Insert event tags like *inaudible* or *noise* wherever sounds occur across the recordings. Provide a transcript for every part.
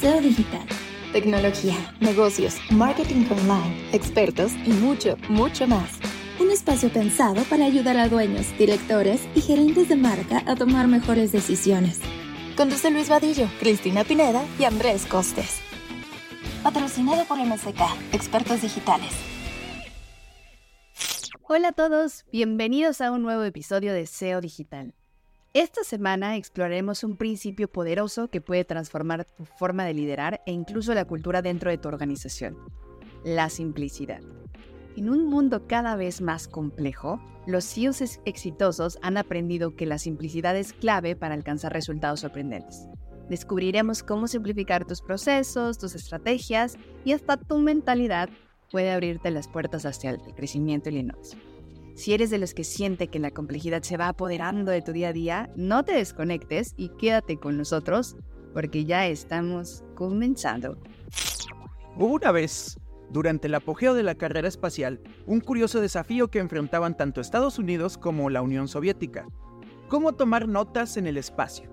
SEO Digital. Tecnología, negocios, marketing online, expertos y mucho, mucho más. Un espacio pensado para ayudar a dueños, directores y gerentes de marca a tomar mejores decisiones. Conduce Luis Vadillo, Cristina Pineda y Andrés Costes. Patrocinado por MSK, expertos digitales. Hola a todos, bienvenidos a un nuevo episodio de SEO Digital. Esta semana exploraremos un principio poderoso que puede transformar tu forma de liderar e incluso la cultura dentro de tu organización, la simplicidad. En un mundo cada vez más complejo, los CEOs exitosos han aprendido que la simplicidad es clave para alcanzar resultados sorprendentes. Descubriremos cómo simplificar tus procesos, tus estrategias y hasta tu mentalidad puede abrirte las puertas hacia el crecimiento y la innovación. Si eres de los que siente que la complejidad se va apoderando de tu día a día, no te desconectes y quédate con nosotros porque ya estamos comenzando. Hubo una vez, durante el apogeo de la carrera espacial, un curioso desafío que enfrentaban tanto Estados Unidos como la Unión Soviética. ¿Cómo tomar notas en el espacio?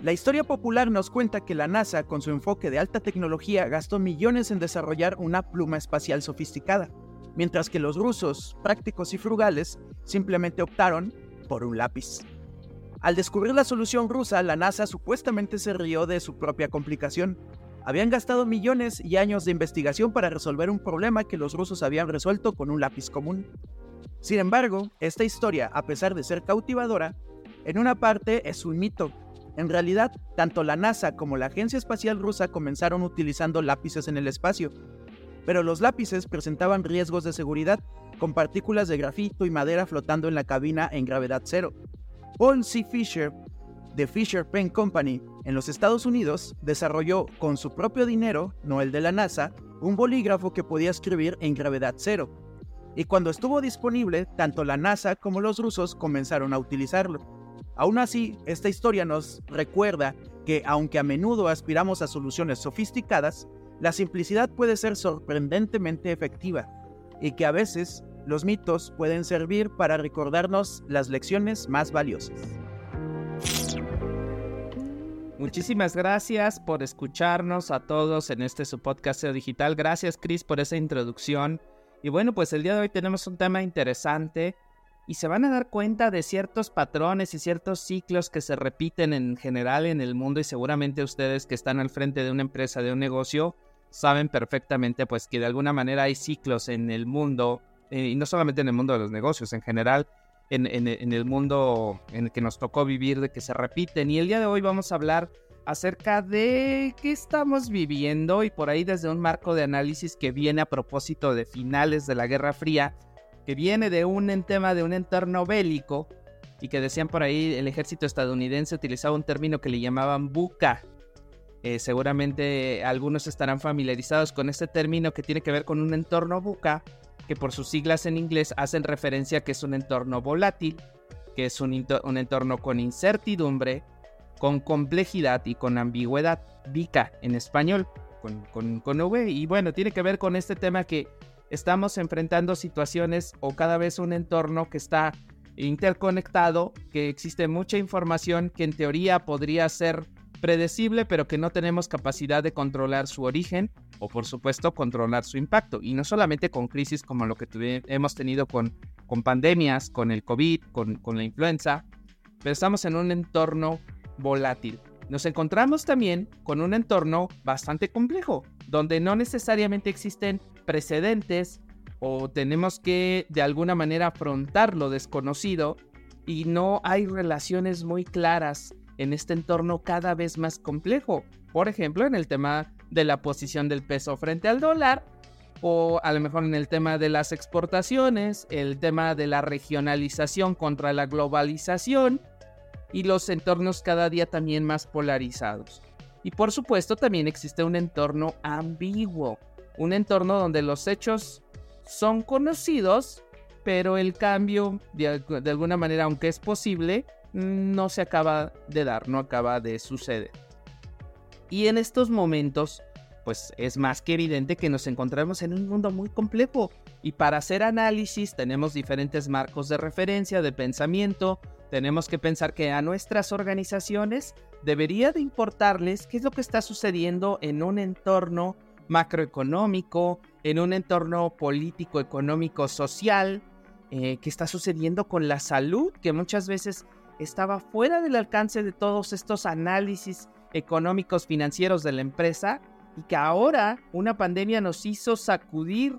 La historia popular nos cuenta que la NASA, con su enfoque de alta tecnología, gastó millones en desarrollar una pluma espacial sofisticada mientras que los rusos, prácticos y frugales, simplemente optaron por un lápiz. Al descubrir la solución rusa, la NASA supuestamente se rió de su propia complicación. Habían gastado millones y años de investigación para resolver un problema que los rusos habían resuelto con un lápiz común. Sin embargo, esta historia, a pesar de ser cautivadora, en una parte es un mito. En realidad, tanto la NASA como la Agencia Espacial Rusa comenzaron utilizando lápices en el espacio, pero los lápices presentaban riesgos de seguridad, con partículas de grafito y madera flotando en la cabina en gravedad cero. Paul C. Fisher, de Fisher Pen Company, en los Estados Unidos, desarrolló con su propio dinero, no el de la NASA, un bolígrafo que podía escribir en gravedad cero. Y cuando estuvo disponible, tanto la NASA como los rusos comenzaron a utilizarlo. Aún así, esta historia nos recuerda que aunque a menudo aspiramos a soluciones sofisticadas, la simplicidad puede ser sorprendentemente efectiva y que a veces los mitos pueden servir para recordarnos las lecciones más valiosas. Muchísimas gracias por escucharnos a todos en este su podcast digital. Gracias Chris por esa introducción. Y bueno, pues el día de hoy tenemos un tema interesante y se van a dar cuenta de ciertos patrones y ciertos ciclos que se repiten en general en el mundo y seguramente ustedes que están al frente de una empresa, de un negocio, saben perfectamente pues que de alguna manera hay ciclos en el mundo, eh, y no solamente en el mundo de los negocios, en general, en, el mundo en el que nos tocó vivir, de que se repiten. Y el día de hoy vamos a hablar acerca de qué estamos viviendo y por ahí desde un marco de análisis que viene a propósito de finales de la Guerra Fría, que viene de un tema de un entorno bélico y que decían por ahí el ejército estadounidense utilizaba un término que le llamaban buca, eh, seguramente algunos estarán familiarizados con este término que tiene que ver con un entorno buca, que por sus siglas en inglés hacen referencia a que es un entorno volátil, que es un, entorno con incertidumbre, con complejidad y con ambigüedad. VICA en español, con, con, con. Y bueno, tiene que ver con este tema que estamos enfrentando situaciones o cada vez un entorno que está interconectado, que existe mucha información que en teoría podría ser predecible, pero que no tenemos capacidad de controlar su origen o por supuesto controlar su impacto. Y no solamente con crisis como lo que hemos tenido con, pandemias, con el COVID, con, con la influenza, pero estamos en un entorno volátil. Nos encontramos también con un entorno bastante complejo, donde no necesariamente existen precedentes o tenemos que de alguna manera afrontar lo desconocido y no hay relaciones muy claras en este entorno cada vez más complejo. Por ejemplo, en el tema de la posición del peso frente al dólar, o a lo mejor en el tema de las exportaciones, el tema de la regionalización contra la globalización y los entornos cada día también más polarizados. Y por supuesto también existe un entorno ambiguo, un entorno donde los hechos son conocidos, pero el cambio de, de alguna manera, aunque es posible, no se acaba de dar, no acaba de suceder. Y en estos momentos, pues es más que evidente que nos encontramos en un mundo muy complejo y para hacer análisis tenemos diferentes marcos de referencia, de pensamiento, tenemos que pensar que a nuestras organizaciones debería de importarles qué es lo que está sucediendo en un entorno macroeconómico, en un entorno político, económico, social, eh, qué está sucediendo con la salud, que muchas veces estaba fuera del alcance de todos estos análisis económicos financieros de la empresa y que ahora una pandemia nos hizo sacudir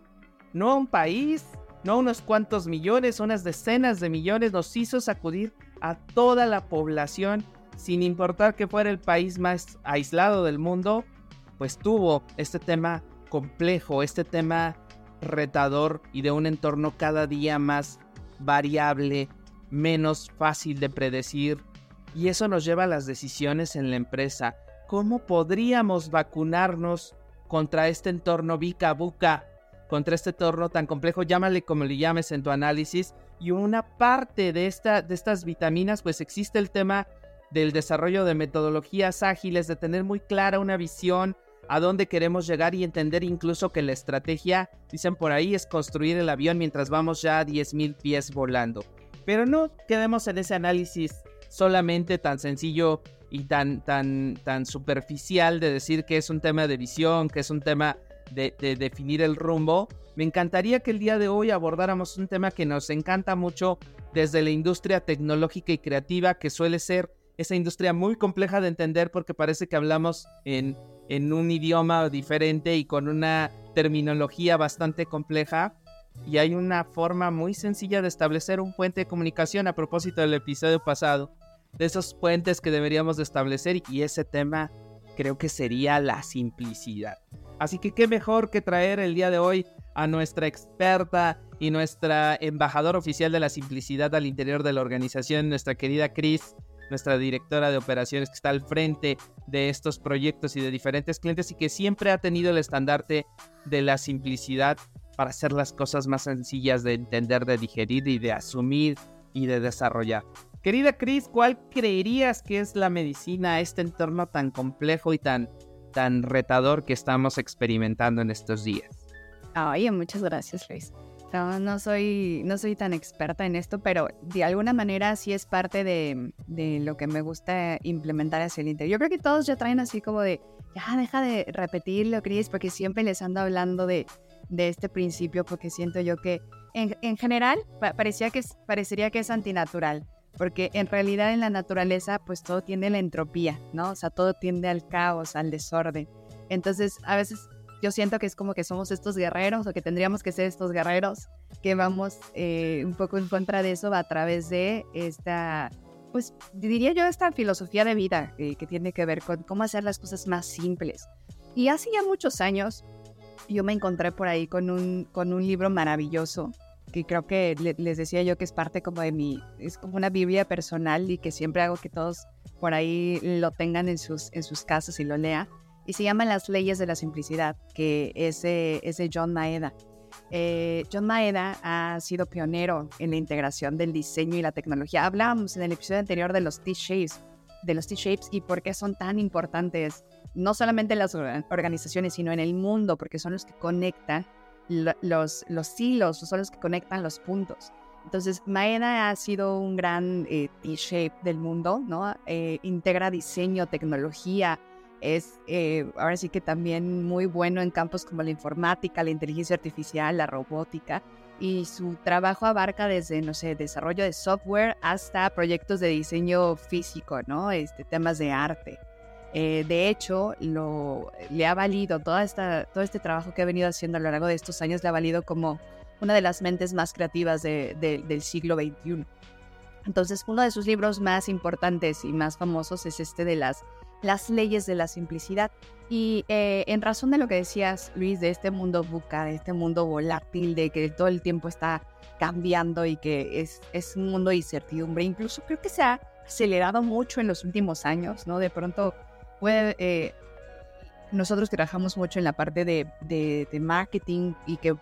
no a un país, no a unos cuantos millones, unas decenas de millones, nos hizo sacudir a toda la población sin importar que fuera el país más aislado del mundo, pues tuvo este tema complejo, este tema retador y de un entorno cada día más variable, menos fácil de predecir. Y eso nos lleva a las decisiones en la empresa. ¿Cómo podríamos vacunarnos contra este entorno bica buca, contra este entorno tan complejo? Llámale como le llames en tu análisis. Y una parte de, esta, de estas vitaminas, pues existe el tema del desarrollo de metodologías ágiles, de tener muy clara una visión a dónde queremos llegar y entender incluso que la estrategia, dicen por ahí, es construir el avión mientras vamos ya a 10.000 pies volando. Pero no quedemos en ese análisis solamente tan sencillo y tan, tan, tan superficial de decir que es un tema de visión, que es un tema de, de definir el rumbo. Me encantaría que el día de hoy abordáramos un tema que nos encanta mucho desde la industria tecnológica y creativa, que suele ser esa industria muy compleja de entender porque parece que hablamos en, en un idioma diferente y con una terminología bastante compleja. Y hay una forma muy sencilla de establecer un puente de comunicación a propósito del episodio pasado, de esos puentes que deberíamos de establecer y ese tema creo que sería la simplicidad. Así que qué mejor que traer el día de hoy a nuestra experta y nuestra embajadora oficial de la simplicidad al interior de la organización, nuestra querida Chris, nuestra directora de operaciones que está al frente de estos proyectos y de diferentes clientes y que siempre ha tenido el estandarte de la simplicidad para hacer las cosas más sencillas de entender, de digerir y de asumir y de desarrollar. Querida Cris, ¿cuál creerías que es la medicina a este entorno tan complejo y tan, tan retador que estamos experimentando en estos días? Oye, muchas gracias, Luis. No, no soy, no soy tan experta en esto, pero de alguna manera sí es parte de, lo que me gusta implementar hacia el interior. Yo creo que todos ya traen así como de, ya deja de repetirlo, Cris, porque siempre les ando hablando de, este principio, porque siento yo que en, general parecía que parecería que es antinatural, porque en realidad en la naturaleza pues todo tiende a la entropía, ¿no? O sea, todo tiende al caos, al desorden. Entonces, a veces yo siento que es como que somos estos guerreros o que tendríamos que ser estos guerreros que vamos eh, un poco en contra de eso a través de esta, pues diría yo, esta filosofía de vida que tiene que ver con cómo hacer las cosas más simples. Y hace ya muchos años yo me encontré por ahí con un, con un libro maravilloso que creo que les decía yo que es parte como de mi, es como una Biblia personal y que siempre hago que todos por ahí lo tengan en sus, en sus casas y lo lea y se llama Las leyes de la simplicidad, que es de, John Maeda. Eh, John Maeda ha sido pionero en la integración del diseño y la tecnología. Hablábamos en el episodio anterior de los T-shapes, de los T-shapes y por qué son tan importantes, no solamente en las organizaciones, sino en el mundo, porque son los que conectan los, los hilos, son los que conectan los puntos. Entonces, Maeda ha sido un gran eh, T-shape del mundo, ¿no? Eh, integra diseño, tecnología, es eh, ahora sí que también muy bueno en campos como la informática, la inteligencia artificial, la robótica. Y su trabajo abarca desde, no sé, desarrollo de software hasta proyectos de diseño físico, ¿no? Este, temas de arte. Eh, de hecho, lo, le ha valido toda esta, todo este trabajo que ha venido haciendo a lo largo de estos años, le ha valido como una de las mentes más creativas del siglo XXI. Entonces, uno de sus libros más importantes y más famosos es este de las las leyes de la simplicidad. Y eh, en razón de lo que decías, Luis, de este mundo buca, de este mundo volátil, de que todo el tiempo está cambiando y que es, es un mundo de incertidumbre, incluso creo que se ha acelerado mucho en los últimos años, ¿no? De pronto puede... Eh, nosotros trabajamos mucho en la parte de, de, de marketing y que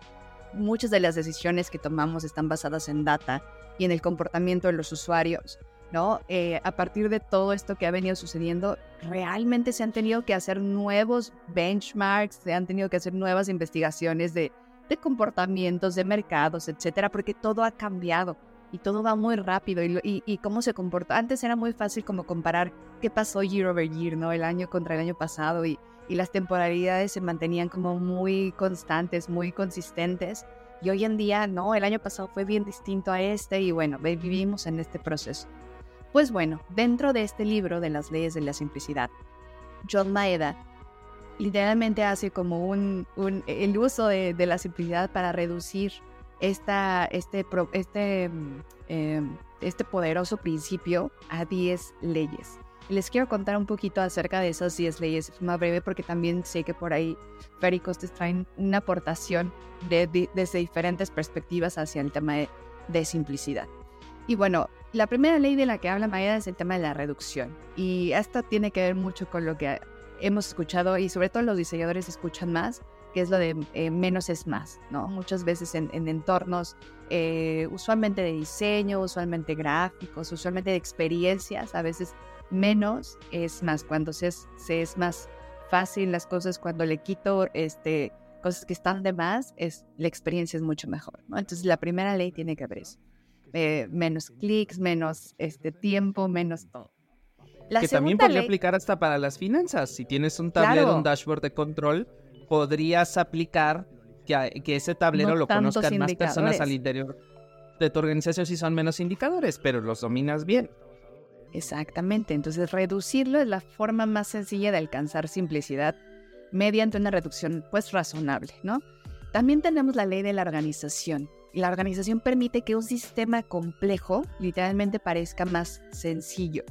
muchas de las decisiones que tomamos están basadas en data y en el comportamiento de los usuarios. ¿no? Eh, a partir de todo esto que ha venido sucediendo, realmente se han tenido que hacer nuevos benchmarks, se han tenido que hacer nuevas investigaciones de, de comportamientos, de mercados, etcétera, porque todo ha cambiado. Y todo va muy rápido y, y, cómo se comporta. Antes era muy fácil como comparar qué pasó year over year, ¿no? El año contra el año pasado y, y las temporalidades se mantenían como muy constantes, muy consistentes. Y hoy en día, no, el año pasado fue bien distinto a este y bueno, vivimos en este proceso. Pues bueno, dentro de este libro de las leyes de la simplicidad, John Maeda literalmente hace como un, el uso de, la simplicidad para reducir esta, este, este, em, este poderoso principio a 10 leyes. Les quiero contar un poquito acerca de esas 10 leyes, más breve porque también sé que por ahí Ferry Costes traen una aportación de, desde diferentes perspectivas hacia el tema de, simplicidad. Y bueno, la primera ley de la que habla Maeda es el tema de la reducción. Y esta tiene que ver mucho con lo que hemos escuchado y sobre todo los diseñadores escuchan más, que es lo de eh, menos es más, ¿no? Muchas veces en, entornos eh, usualmente de diseño, usualmente gráficos, usualmente de experiencias, a veces menos es más. Cuando se es, se es más fácil las cosas, cuando le quito este, cosas que están de más, es, la experiencia es mucho mejor, ¿no? Entonces la primera ley tiene que ver eso. Eh, menos clics, menos este tiempo, menos todo que también podría aplicar hasta para las finanzas. Si tienes un tablero, un dashboard de control, podrías aplicar que, que ese tablero lo conozcan más personas al interior de tu organización si son menos indicadores, pero los dominas bien. Exactamente, entonces reducirlo es la forma más sencilla de alcanzar simplicidad mediante una reducción pues razonable, ¿no? También tenemos la ley de la organización. La organización permite que un sistema complejo literalmente parezca más sencillo.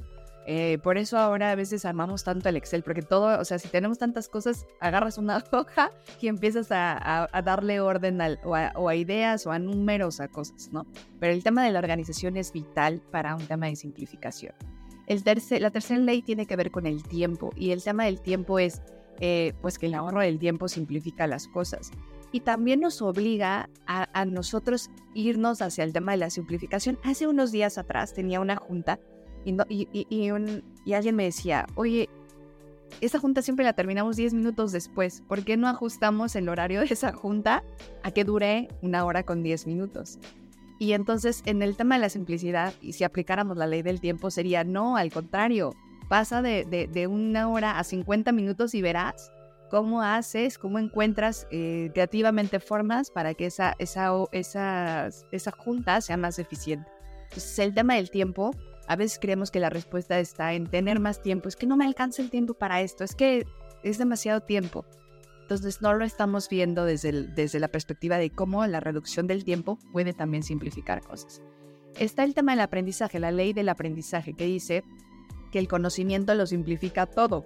Eh, por eso ahora a veces amamos tanto el Excel, porque todo, o sea, si tenemos tantas cosas, agarras una *laughs* hoja y empiezas a, darle orden o, a, ideas o a números, a cosas, ¿no? Pero el tema de la organización es vital para un tema de simplificación. El la tercera ley tiene que ver con el tiempo y el tema del tiempo es, eh, pues que el ahorro del tiempo simplifica las cosas y también nos obliga a, a, nosotros irnos hacia el tema de la simplificación. Hace unos días atrás tenía una junta y, alguien me decía, oye, esa junta siempre la terminamos 10 minutos después. ¿Por qué no ajustamos el horario de esa junta a que dure una hora con 10 minutos? Y entonces, en el tema de la simplicidad, y si aplicáramos la ley del tiempo, sería no, al contrario, pasa de, una hora a 50 minutos y verás cómo haces, cómo encuentras eh, creativamente formas para que esa, esa, esa, esa junta sea más eficiente. Entonces, el tema del tiempo a veces creemos que la respuesta está en tener más tiempo. Es que no me alcanza el tiempo para esto, es que es demasiado tiempo. Entonces no lo estamos viendo desde, desde la perspectiva de cómo la reducción del tiempo puede también simplificar cosas. Está el tema del aprendizaje, la ley del aprendizaje, que dice que el conocimiento lo simplifica todo.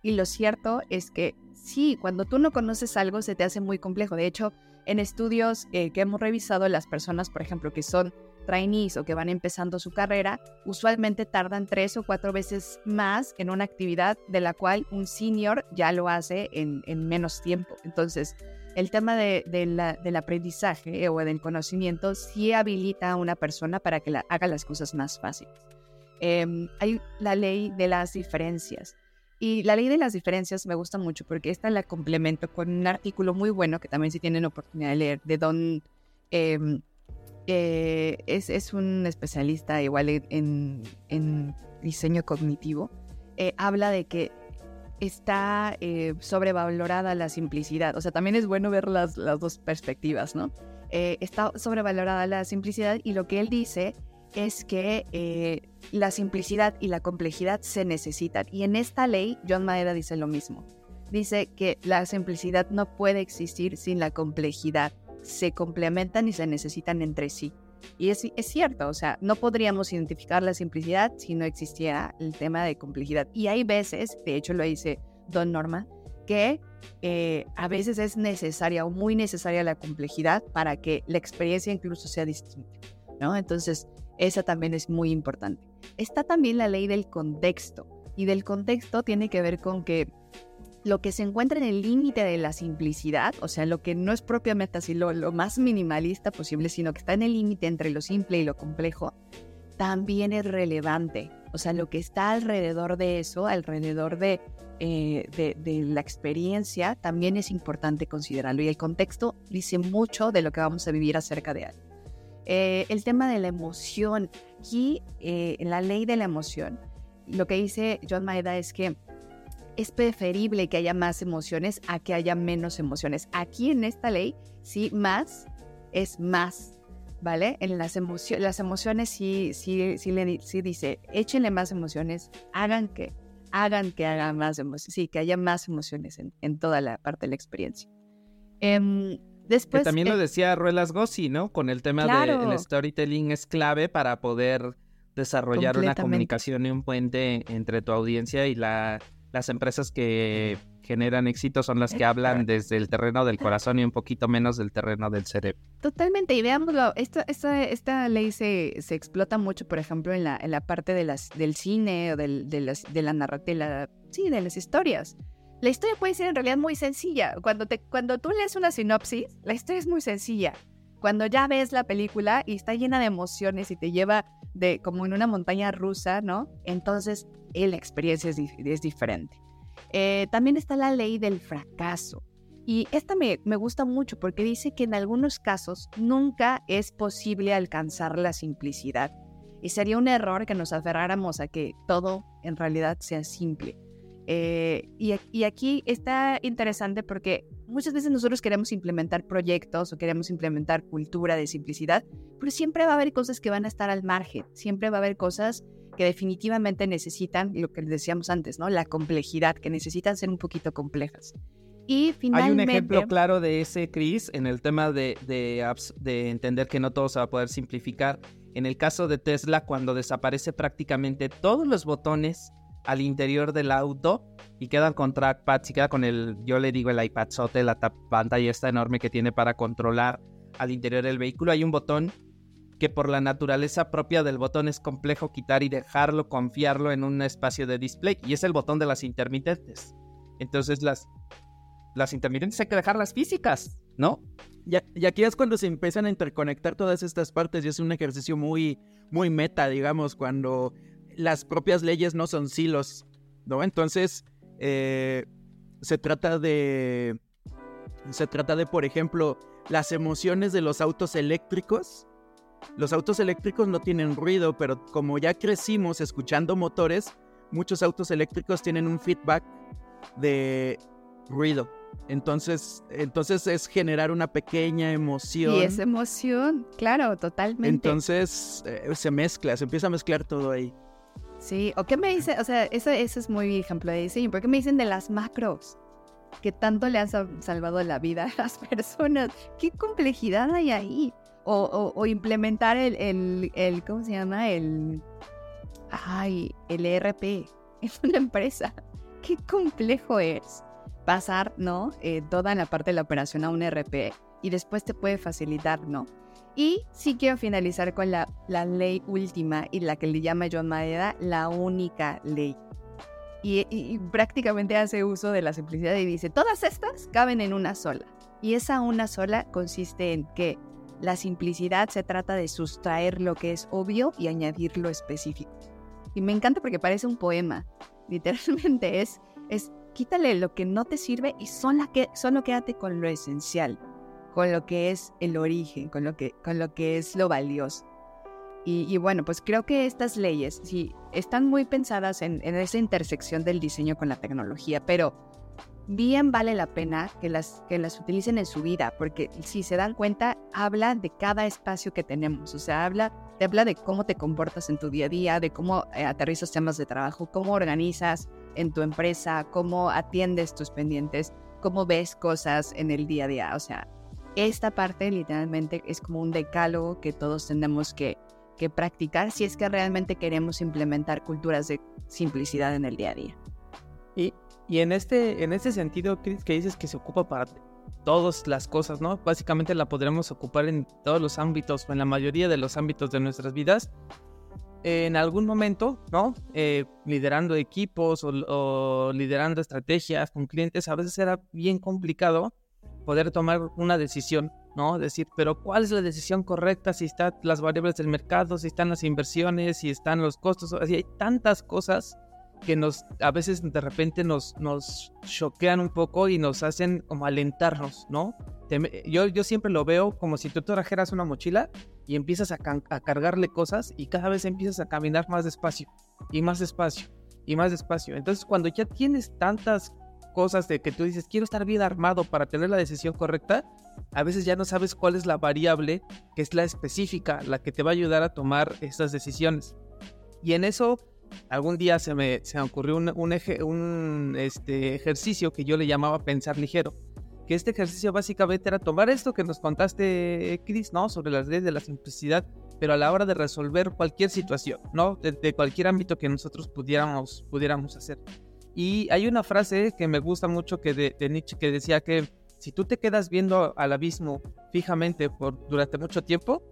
Y lo cierto es que sí, cuando tú no conoces algo se te hace muy complejo. De hecho, en estudios eh, que hemos revisado, las personas, por ejemplo, que son trainees o que van empezando su carrera, usualmente tardan tres o cuatro veces más en una actividad de la cual un senior ya lo hace en, menos tiempo. Entonces, el tema de, del aprendizaje o del conocimiento sí habilita a una persona para que la, haga las cosas más fáciles. Em, hay la ley de las diferencias. Y la ley de las diferencias me gusta mucho porque esta la complemento con un artículo muy bueno que también si tienen oportunidad de leer de Don em, eh, es, un especialista igual en, diseño cognitivo, eh, habla de que está eh, sobrevalorada la simplicidad. O sea, también es bueno ver las, las dos perspectivas, ¿no? está sobrevalorada la simplicidad y lo que él dice es que la simplicidad y la complejidad se necesitan. Y en esta ley, John Maeda dice lo mismo. Dice que la simplicidad no puede existir sin la complejidad se complementan y se necesitan entre sí. Y es, es, cierto, o sea, no podríamos identificar la simplicidad si no existiera el tema de complejidad. Y hay veces, de hecho lo dice Don Norma, que eh, a veces es necesaria o muy necesaria la complejidad para que la experiencia incluso sea distinta, ¿no? Entonces, esa también es muy importante. Está también la ley del contexto, y del contexto tiene que ver con que lo que se encuentra en el límite de la simplicidad, o sea, lo que no es propiamente así lo, más minimalista posible, sino que está en el límite entre lo simple y lo complejo, también es relevante. O sea, lo que está alrededor de eso, alrededor de, eh, de, la experiencia, también es importante considerarlo. Y el contexto dice mucho de lo que vamos a vivir acerca de algo. Eh, el tema de la emoción. Aquí, eh, la ley de la emoción, lo que dice John Maeda es que es preferible que haya más emociones a que haya menos emociones. Aquí en esta ley, sí, más es más, ¿vale? En las, emociones, las emociones sí, sí, sí, le, sí dice, échenle más emociones, hagan que, hagan que haga más emociones, sí, que haya más emociones en, en toda la parte de la experiencia. Em, después, que también lo eh, decía Ruelas Gossi, ¿no? Con el tema Claro. del storytelling es clave para poder desarrollar una comunicación y un puente entre tu audiencia y la, las empresas que generan éxito son las que hablan desde el terreno del corazón y un poquito menos del terreno del cerebro. Totalmente, y veámoslo, esta, esta, esta ley se, se explota mucho, por ejemplo, en la, en la parte de las, del cine o del, de, las, de, la narra- de la sí, de las historias. La historia puede ser en realidad muy sencilla. Cuando, te, cuando tú lees una sinopsis, la historia es muy sencilla. Cuando ya ves la película y está llena de emociones y te lleva de como en una montaña rusa, ¿no? Entonces eh, la experiencia es, es diferente. Eh, también está la ley del fracaso. Y esta me, me gusta mucho porque dice que en algunos casos nunca es posible alcanzar la simplicidad. Y sería un error que nos aferráramos a que todo en realidad sea simple. Eh, y, y aquí está interesante porque muchas veces nosotros queremos implementar proyectos o queremos implementar cultura de simplicidad, pero siempre va a haber cosas que van a estar al margen, siempre va a haber cosas que definitivamente necesitan lo que decíamos antes, ¿no? La complejidad, que necesitan ser un poquito complejas. Y Hay finalmente... un ejemplo claro de ese, Chris, en el tema de, de entender que no todo se va a poder simplificar. En el caso de Tesla, cuando desaparece prácticamente todos los botones al interior del auto y quedan con trackpads y queda con el, yo le digo el iPadzote, la pantalla esta enorme que tiene para controlar al interior del vehículo. Hay un botón que por la naturaleza propia del botón es complejo quitar y dejarlo, confiarlo en un espacio de display y es el botón de las intermitentes. Entonces las, las intermitentes hay que dejarlas físicas, ¿no? Y, y aquí es cuando se empiezan a interconectar todas estas partes y es un ejercicio muy, muy meta, digamos, cuando las propias leyes no son silos, ¿no? Entonces, eh, se trata de... Se trata de, por ejemplo, las emociones de los autos eléctricos. Los autos eléctricos no tienen ruido, pero como ya crecimos escuchando motores, muchos autos eléctricos tienen un feedback de ruido. Entonces, entonces es generar una pequeña emoción. Y esa emoción, claro, totalmente. Entonces eh, se mezcla, se empieza a mezclar todo ahí. Sí, o qué me dice, o sea, eso, es muy ejemplo de diseño, pero ¿qué me dicen de las macros? Que tanto le han sa- salvado la vida a las *laughs* personas. ¿Qué complejidad hay ahí? O, o- o implementar el, el, el, ¿cómo se llama? El, ay, el ERP en *laughs* una empresa. Qué complejo es pasar, ¿no? Eh, toda la parte de la operación a un ERP y después te puede facilitar, ¿no? Y sí quiero finalizar con la, la ley última y la que le llama John Maeda la única ley. Y, y- y prácticamente hace uso de la simplicidad y dice, todas estas caben en una sola. Y esa una sola consiste en que la simplicidad se trata de sustraer lo que es obvio y añadir lo específico. Y me encanta porque parece un poema. *laughs* Literalmente es, es quítale lo que no te sirve y solo, que, solo quédate con lo esencial con lo que es el origen, con lo que, con lo que es lo valioso. Y, bueno, pues creo que estas leyes sí están muy pensadas en, en esa intersección del diseño con la tecnología, pero bien vale la pena que las, que las utilicen en su vida, porque si se dan cuenta, habla de cada espacio que tenemos, o sea, habla, te habla de cómo te comportas en tu día a día, de cómo eh, aterrizas temas de trabajo, cómo organizas en tu empresa, cómo atiendes tus pendientes, cómo ves cosas en el día a día, o sea, esta parte literalmente es como un decálogo que todos tenemos que, que practicar si es que realmente queremos implementar culturas de simplicidad en el día a día. Y, y en, este, en este sentido, Chris, que dices que se ocupa para todas las cosas, ¿no? Básicamente la podremos ocupar en todos los ámbitos, o en la mayoría de los ámbitos de nuestras vidas. En algún momento, ¿no? Eh, liderando equipos o, o liderando estrategias con clientes, a veces era bien complicado poder tomar una decisión, ¿no? Decir, pero ¿cuál es la decisión correcta? Si están las variables del mercado, si están las inversiones, si están los costos, así hay tantas cosas que nos a veces de repente nos, nos choquean un poco y nos hacen como alentarnos, ¿no? Yo, yo siempre lo veo como si tú trajeras una mochila y empiezas a, a cargarle cosas y cada vez empiezas a caminar más despacio y más despacio y más despacio. Entonces cuando ya tienes tantas cosas de que tú dices, quiero estar bien armado para tener la decisión correcta, a veces ya no sabes cuál es la variable que es la específica, la que te va a ayudar a tomar esas decisiones. Y en eso, algún día se me, se ocurrió un, un, eje, un este, ejercicio que yo le llamaba pensar ligero. Que este ejercicio básicamente era tomar esto que nos contaste, Chris, ¿no? Sobre las leyes de la simplicidad, pero a la hora de resolver cualquier situación, ¿no? De, de cualquier ámbito que nosotros pudiéramos, pudiéramos hacer. Y hay una frase que me gusta mucho que de, de, Nietzsche que decía que si tú te quedas viendo al abismo fijamente por, durante mucho tiempo,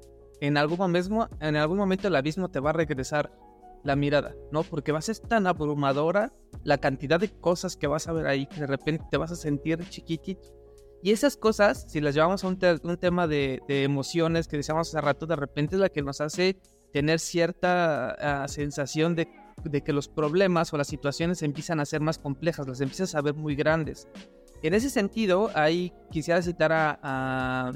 en algún, momento, en algún momento el abismo te va a regresar la mirada, ¿no? Porque va a ser tan abrumadora la cantidad de cosas que vas a ver ahí que de repente te vas a sentir chiquitito. Y esas cosas, si las llevamos a un, te un tema de, emociones que decíamos hace rato, de repente es la que nos hace tener cierta uh, sensación de de que los problemas o las situaciones empiezan a ser más complejas, las empiezas a ver muy grandes. En ese sentido, ahí quisiera citar a, a,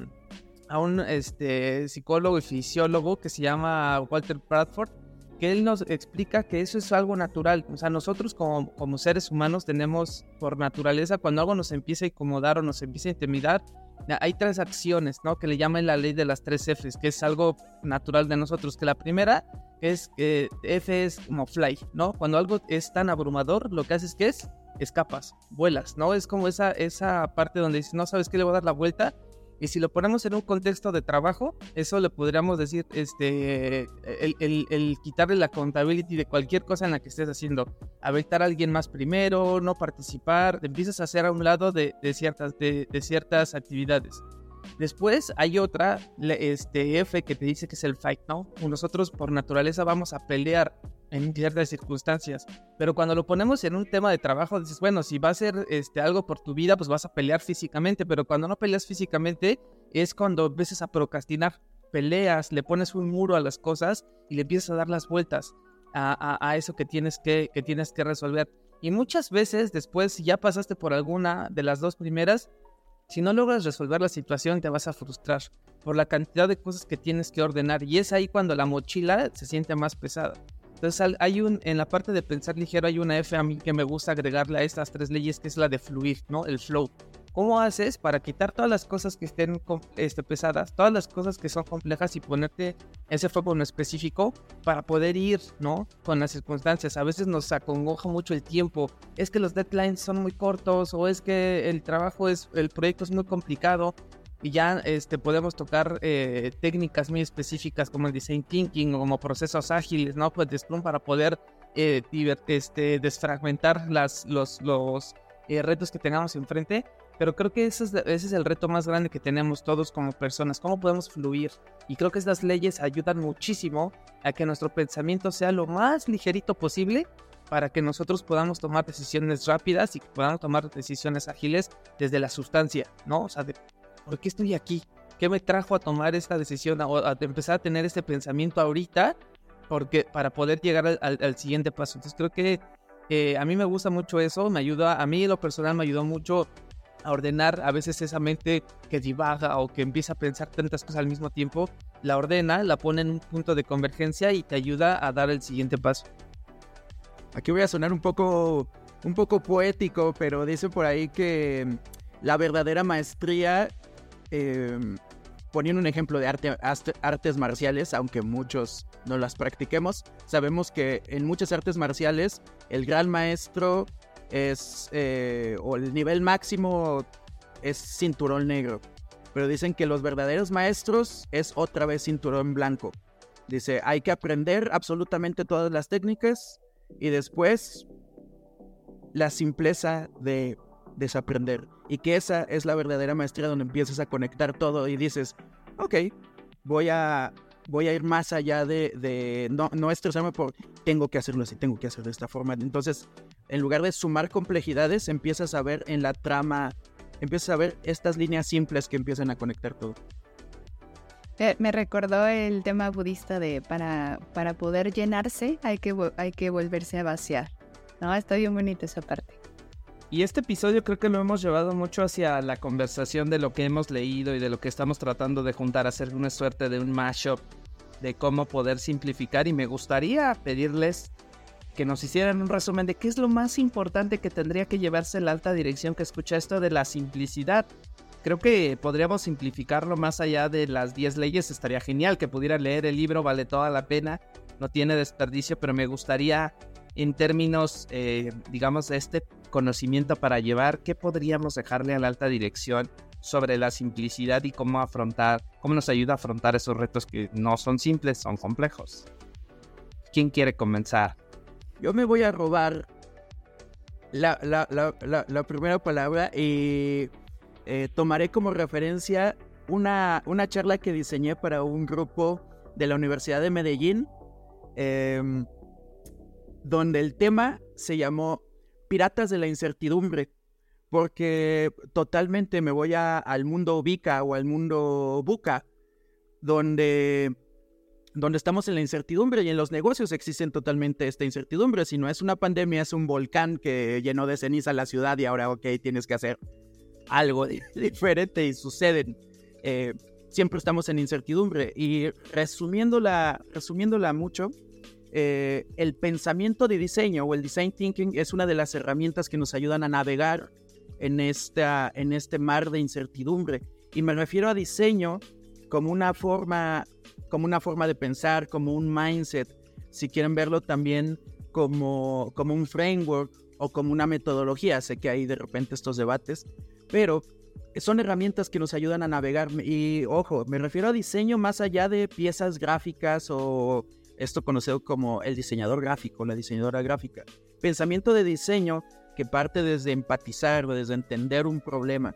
a un este, psicólogo y fisiólogo que se llama Walter Bradford, que él nos explica que eso es algo natural. O sea, nosotros como, como seres humanos tenemos por naturaleza, cuando algo nos empieza a incomodar o nos empieza a intimidar, hay tres acciones, ¿no? Que le llaman la ley de las tres Fs, que es algo natural de nosotros. Que la primera es que F es como fly, ¿no? Cuando algo es tan abrumador, lo que haces que es escapas, vuelas, ¿no? Es como esa, esa parte donde dices, no sabes qué le voy a dar la vuelta. Y si lo ponemos en un contexto de trabajo, eso le podríamos decir, este, el, el, el quitarle la contabilidad de cualquier cosa en la que estés haciendo. Aventar a alguien más primero, no participar, empiezas a hacer a un lado de, de ciertas, de, de ciertas actividades. Después hay otra, este F, que te dice que es el fight, ¿no? Nosotros por naturaleza vamos a pelear en ciertas circunstancias, pero cuando lo ponemos en un tema de trabajo, dices, bueno, si va a ser este, algo por tu vida, pues vas a pelear físicamente, pero cuando no peleas físicamente es cuando empiezas a procrastinar, peleas, le pones un muro a las cosas y le empiezas a dar las vueltas a, a, a eso que tienes que, que tienes que resolver. Y muchas veces después, si ya pasaste por alguna de las dos primeras, si no logras resolver la situación, te vas a frustrar por la cantidad de cosas que tienes que ordenar y es ahí cuando la mochila se siente más pesada. Entonces hay un, en la parte de pensar ligero hay una F a mí que me gusta agregarle a estas tres leyes que es la de fluir, ¿no? El flow. ¿Cómo haces para quitar todas las cosas que estén este, pesadas, todas las cosas que son complejas y ponerte ese foco en específico para poder ir, ¿no? Con las circunstancias. A veces nos acongoja mucho el tiempo. Es que los deadlines son muy cortos o es que el trabajo es, el proyecto es muy complicado y ya este, podemos tocar eh, técnicas muy específicas como el design thinking o como procesos ágiles, ¿no? Pues de Scrum para poder eh, este, desfragmentar las, los, los eh, retos que tengamos enfrente. Pero creo que ese es, ese es el reto más grande que tenemos todos como personas, cómo podemos fluir. Y creo que estas leyes ayudan muchísimo a que nuestro pensamiento sea lo más ligerito posible para que nosotros podamos tomar decisiones rápidas y que podamos tomar decisiones ágiles desde la sustancia, ¿no? O sea, de ¿por qué estoy aquí? ¿Qué me trajo a tomar esta decisión o a, empezar a tener este pensamiento ahorita porque, para poder llegar al, siguiente paso? Entonces creo que a mí me gusta mucho eso, me ayuda, a mí lo personal me ayudó mucho a ordenar a veces esa mente que divaga o que empieza a pensar tantas cosas al mismo tiempo, la ordena, la pone en un punto de convergencia y te ayuda a dar el siguiente paso. Aquí voy a sonar un poco, un poco poético, pero dice por ahí que la verdadera maestría eh, poniendo un ejemplo de arte, artes marciales, aunque muchos no las practiquemos, sabemos que en muchas artes marciales el gran maestro es, eh, o el nivel máximo es cinturón negro. Pero dicen que los verdaderos maestros es otra vez cinturón blanco. Dice, hay que aprender absolutamente todas las técnicas y después la simpleza de desaprender. Y que esa es la verdadera maestría donde empiezas a conectar todo y dices, ok, voy a, voy a ir más allá de, no, no estresarme por tengo que hacerlo así, tengo que hacerlo de esta forma. Entonces, en lugar de sumar complejidades, empiezas a ver en la trama, empiezas a ver estas líneas simples que empiezan a conectar todo. Me recordó el tema budista de para, para poder llenarse hay que, hay que volverse a vaciar. No, está bien bonita esa parte. Y este episodio creo que lo hemos llevado mucho hacia la conversación de lo que hemos leído y de lo que estamos tratando de juntar, hacer una suerte de un mashup de cómo poder simplificar. Y me gustaría pedirles que nos hicieran un resumen de qué es lo más importante que tendría que llevarse la alta dirección que escucha esto de la simplicidad. Creo que podríamos simplificarlo más allá de las 10 leyes, estaría genial que pudiera leer el libro, vale toda la pena, no tiene desperdicio, pero me gustaría en términos, eh, digamos, de este conocimiento para llevar, ¿qué podríamos dejarle a la alta dirección sobre la simplicidad y cómo afrontar, cómo nos ayuda a afrontar esos retos que no son simples, son complejos? ¿Quién quiere comenzar? Yo me voy a robar la, primera palabra y eh, tomaré como referencia una, una charla que diseñé para un grupo de la Universidad de Medellín, em, donde el tema se llamó Piratas de la Incertidumbre, porque totalmente me voy al mundo Vika o al mundo Buca, donde donde estamos en la incertidumbre y en los negocios existen totalmente esta incertidumbre. Si no es una pandemia, es un volcán que llenó de ceniza la ciudad y ahora, ok, tienes que hacer algo *laughs* diferente y suceden. Eh, siempre estamos en incertidumbre. Y resumiéndola, resumiéndola mucho, eh, el pensamiento de diseño o el design thinking es una de las herramientas que nos ayudan a navegar en, esta, en este mar de incertidumbre. Y me refiero a diseño como una forma como una forma de pensar, como un mindset, si quieren verlo también como, como un framework o como una metodología. Sé que hay de repente estos debates, pero son herramientas que nos ayudan a navegar. Y ojo, me refiero a diseño más allá de piezas gráficas o esto conocido como el diseñador gráfico, la diseñadora gráfica. Pensamiento de diseño que parte desde empatizar o desde entender un problema.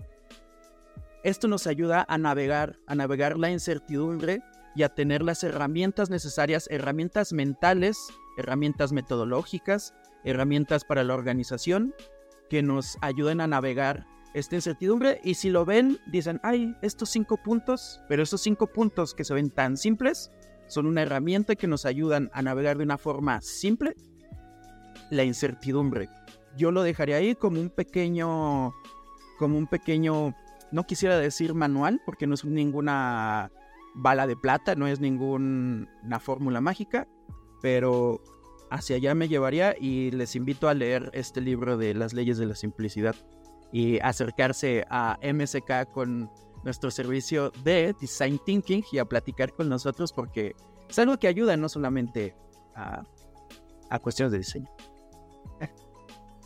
Esto nos ayuda a navegar, a navegar la incertidumbre y a tener las herramientas necesarias, herramientas mentales, herramientas metodológicas, herramientas para la organización que nos ayuden a navegar esta incertidumbre. Y si lo ven, dicen, ay, estos cinco puntos, pero estos cinco puntos que se ven tan simples, son una herramienta que nos ayudan a navegar de una forma simple la incertidumbre. Yo lo dejaría ahí como un pequeño, como un pequeño, no quisiera decir manual, porque no es ninguna bala de plata, no es ninguna fórmula mágica, pero hacia allá me llevaría y les invito a leer este libro de las leyes de la simplicidad y acercarse a MSK con nuestro servicio de Design Thinking y a platicar con nosotros porque es algo que ayuda no solamente a, cuestiones de diseño.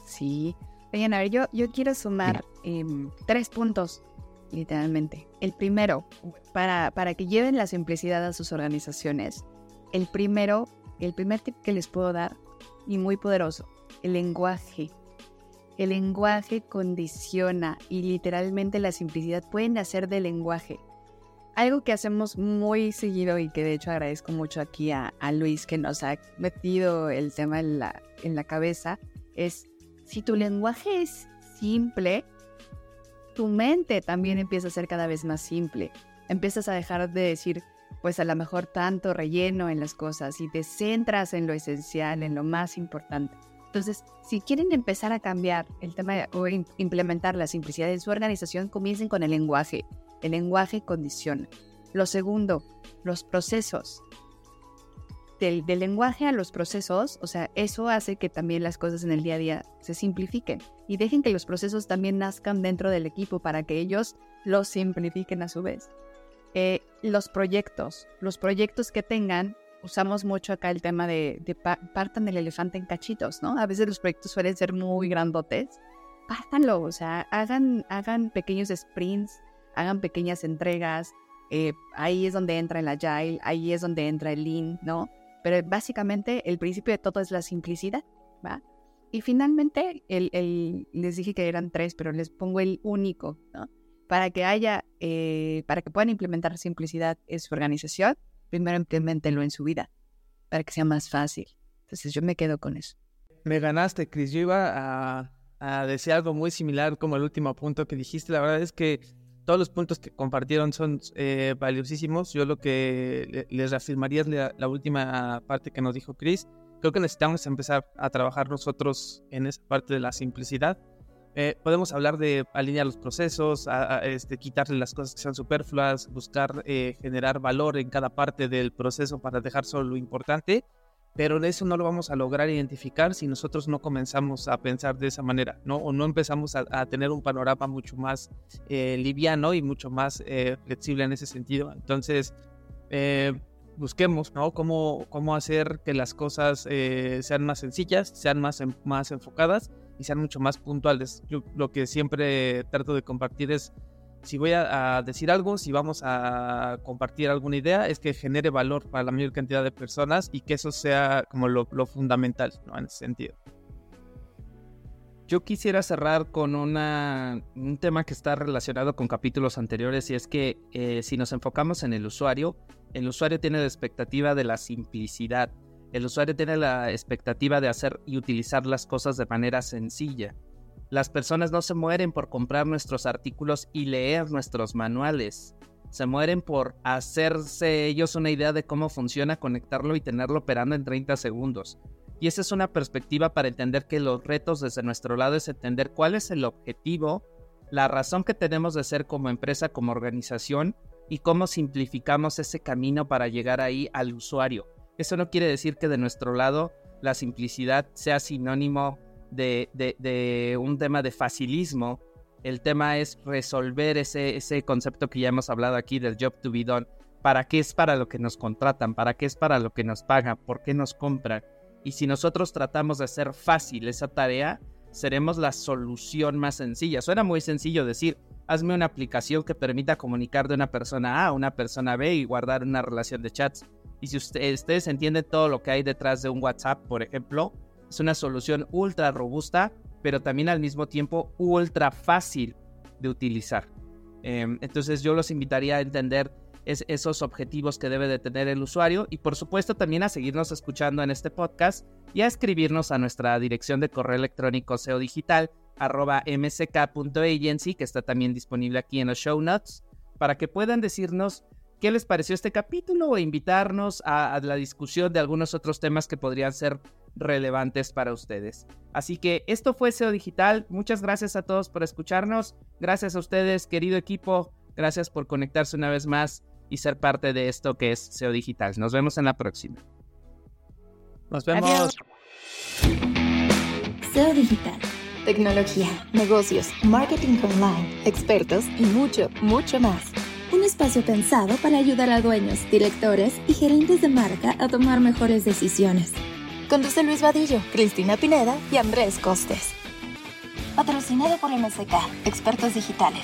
Sí. Oigan, a ver, yo, yo quiero sumar em, tres puntos literalmente. El primero, para, para que lleven la simplicidad a sus organizaciones, el primero, el primer tip que les puedo dar, y muy poderoso, el lenguaje. El lenguaje condiciona y literalmente la simplicidad puede nacer del lenguaje. Algo que hacemos muy seguido y que de hecho agradezco mucho aquí a, a Luis que nos ha metido el tema en la, en la cabeza es si tu lenguaje es simple, tu mente también empieza a ser cada vez más simple. Empiezas a dejar de decir, pues a lo mejor tanto relleno en las cosas y te centras en lo esencial, en lo más importante. Entonces, si quieren empezar a cambiar el tema o implementar la simplicidad en su organización, comiencen con el lenguaje. El lenguaje condiciona. Lo segundo, los procesos del, lenguaje a los procesos, o sea, eso hace que también las cosas en el día a día se simplifiquen y dejen que los procesos también nazcan dentro del equipo para que ellos los simplifiquen a su vez. Eh, los proyectos, los proyectos que tengan, usamos mucho acá el tema de, partan el elefante en cachitos, ¿no? A veces los proyectos suelen ser muy grandotes. Pártanlo, o sea, hagan, hagan pequeños sprints, hagan pequeñas entregas. Eh, ahí es donde entra el agile, ahí es donde entra el lean, ¿no? Pero básicamente el principio de todo es la simplicidad, ¿va? Y finalmente, el, les dije que eran tres, pero les pongo el único, ¿no? Para que haya, eh, para que puedan implementar simplicidad en su organización, primero implementenlo en su vida, para que sea más fácil. Entonces yo me quedo con eso. Me ganaste, Cris. Yo iba a, a decir algo muy similar como el último punto que dijiste. La verdad es que todos los puntos que compartieron son eh, valiosísimos. Yo lo que les reafirmaría es la, última parte que nos dijo Chris. Creo que necesitamos empezar a trabajar nosotros en esa parte de la simplicidad, Eh, podemos hablar de alinear los procesos, este, quitarle las cosas que sean superfluas, buscar eh, generar valor en cada parte del proceso para dejar solo lo importante, pero eso no lo vamos a lograr identificar si nosotros no comenzamos a pensar de esa manera, ¿no? O no empezamos a, tener un panorama mucho más eh, liviano y mucho más flexible en ese sentido. Entonces, busquemos, ¿no? Cómo, cómo hacer que las cosas sean más sencillas, sean más, más enfocadas y sean mucho más puntuales. Yo lo que siempre trato de compartir es, si voy a, decir algo, si vamos a compartir alguna idea, es que genere valor para la mayor cantidad de personas y que eso sea como lo, fundamental, ¿no? En ese sentido. Yo quisiera cerrar con una, un tema que está relacionado con capítulos anteriores y es que eh, si nos enfocamos en el usuario, el usuario tiene la expectativa de la simplicidad, el usuario tiene la expectativa de hacer y utilizar las cosas de manera sencilla. Las personas no se mueren por comprar nuestros artículos y leer nuestros manuales. Se mueren por hacerse ellos una idea de cómo funciona, conectarlo y tenerlo operando en 30 segundos. Y esa es una perspectiva para entender que los retos desde nuestro lado es entender cuál es el objetivo, la razón que tenemos de ser como empresa, como organización y cómo simplificamos ese camino para llegar ahí al usuario. Eso no quiere decir que de nuestro lado la simplicidad sea sinónimo de, un tema de facilismo. El tema es resolver ese, ese concepto que ya hemos hablado aquí del job to be done. ¿Para qué es para lo que nos contratan? ¿Para qué es para lo que nos pagan? ¿Por qué nos compran? Y si nosotros tratamos de hacer fácil esa tarea, seremos la solución más sencilla. Suena muy sencillo decir, hazme una aplicación que permita comunicar de una persona A a una persona B y guardar una relación de chats. Y si ustedes entienden todo lo que hay detrás de un WhatsApp, por ejemplo, es una solución ultra robusta, pero también al mismo tiempo ultra fácil de utilizar. Em, entonces yo los invitaría a entender esos objetivos que debe de tener el usuario y por supuesto también a seguirnos escuchando en este podcast y a escribirnos a nuestra dirección de correo electrónico SEO digital que está también disponible aquí en los show notes para que puedan decirnos qué les pareció este capítulo o invitarnos a, la discusión de algunos otros temas que podrían ser relevantes para ustedes. Así que esto fue SEO Digital. Muchas gracias a todos por escucharnos. Gracias a ustedes, querido equipo. Gracias por conectarse una vez más y ser parte de esto que es SEO Digital. Nos vemos en la próxima. Nos vemos. SEO Digital. Tecnología, negocios, marketing online, expertos y mucho, mucho más espacio pensado para ayudar a dueños, directores y gerentes de marca a tomar mejores decisiones. Conduce Luis Vadillo, Cristina Pineda y Andrés Costes. Patrocinado por MSK, Expertos Digitales.